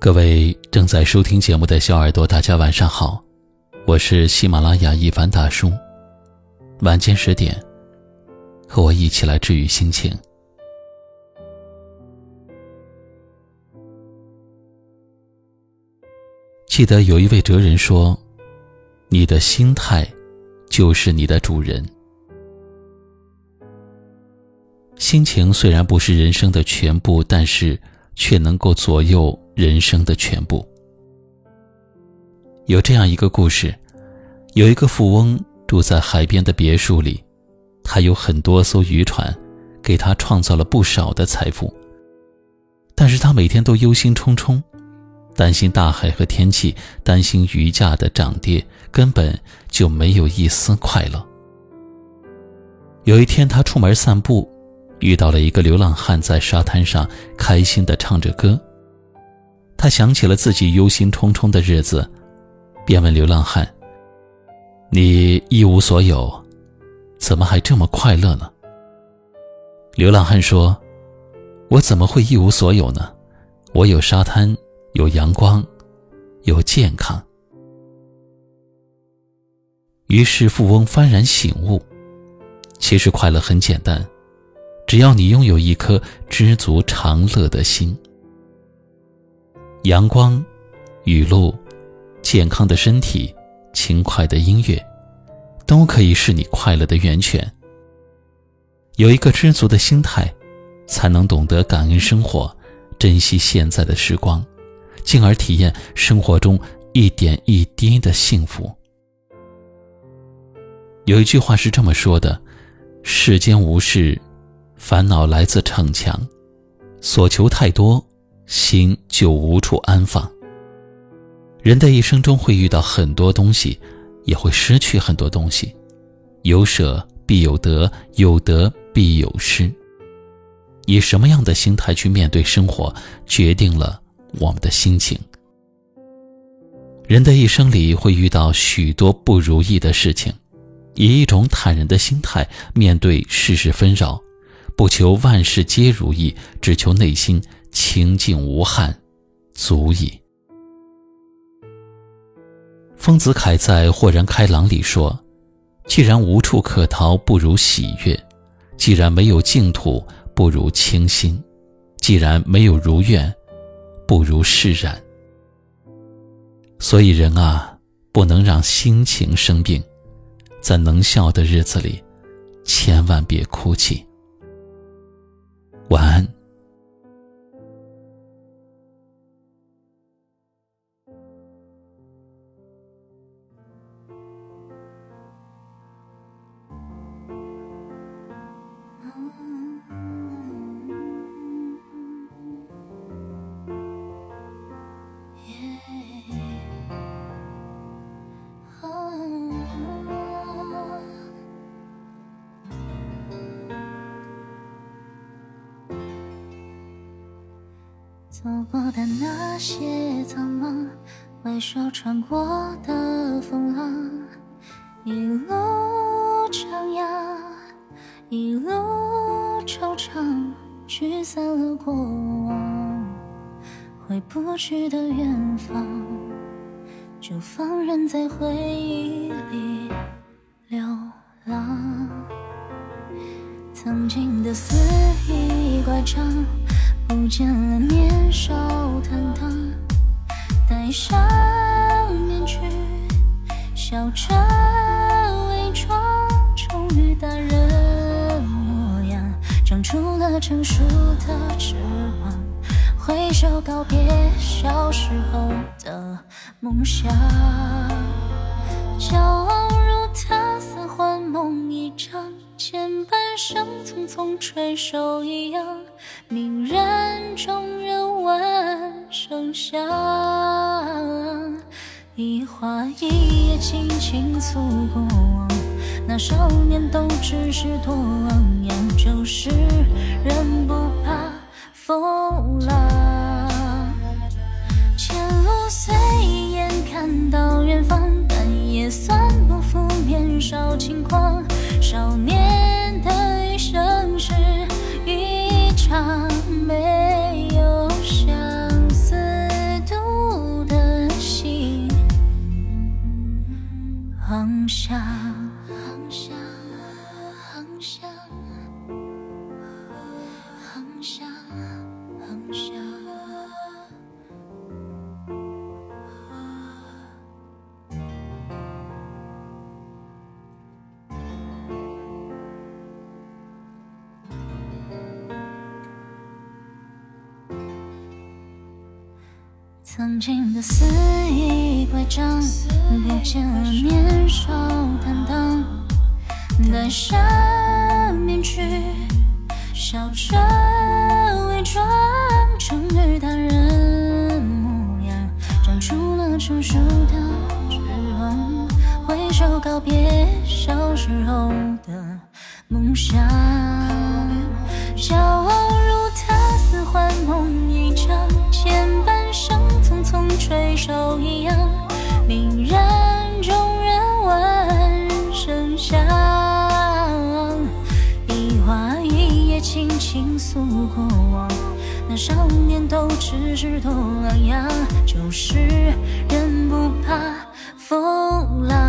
各位正在收听节目的小耳朵，大家晚上好，我是喜马拉雅一凡大叔。晚间十点，和我一起来治愈心情。记得有一位哲人说：“你的心态，就是你的主人。”心情虽然不是人生的全部，但是却能够左右。人生的全部。有这样一个故事：有一个富翁住在海边的别墅里，他有很多艘渔船，给他创造了不少的财富。但是他每天都忧心忡忡，担心大海和天气，担心鱼价的涨跌，根本就没有一丝快乐。有一天，他出门散步，遇到了一个流浪汉，在沙滩上开心地唱着歌。他想起了自己忧心忡忡的日子，便问流浪汉：“你一无所有，怎么还这么快乐呢？”流浪汉说：“我怎么会一无所有呢？我有沙滩，有阳光，有健康。”于是富翁幡然醒悟：其实快乐很简单，只要你拥有一颗知足常乐的心。阳光、雨露、健康的身体、轻快的音乐，都可以是你快乐的源泉。有一个知足的心态，才能懂得感恩生活，珍惜现在的时光，进而体验生活中一点一滴的幸福。有一句话是这么说的：“世间无事，烦恼来自逞强，所求太多。”心就无处安放。人的一生中会遇到很多东西，也会失去很多东西。有舍必有得，有得必有失。以什么样的心态去面对生活，决定了我们的心情。人的一生里会遇到许多不如意的事情，以一种坦然的心态面对世事纷扰，不求万事皆如意，只求内心。清净无憾，足矣。丰子恺在《豁然开朗》里说：“既然无处可逃，不如喜悦；既然没有净土，不如清心；既然没有如愿，不如释然。”所以，人啊，不能让心情生病，在能笑的日子里，千万别哭泣。晚安。走过的那些苍茫，回首穿过的风浪，一路徜徉，一路惆怅，驱散了过往，回不去的远方，就放任在回忆里流浪。曾经的肆意乖张。不见了年少坦荡，戴上面具，笑着伪装，终于大人模样，长出了成熟的翅膀，挥手告别小时候的梦想，骄傲如他似幻梦一场。前半生匆匆垂首一样，鸣人众人万声响。一花一叶轻轻诉过往，那少年都只是多昂扬，就是人不怕风浪。曾经的肆意乖张，不见了年少坦荡，戴上面具，笑着伪装成女大人模样，长出了成熟的翅膀，挥手告别小时候的梦想，令人众人闻声响。一花一叶轻轻诉过往，那少年都只是多昂扬，就是人不怕风浪。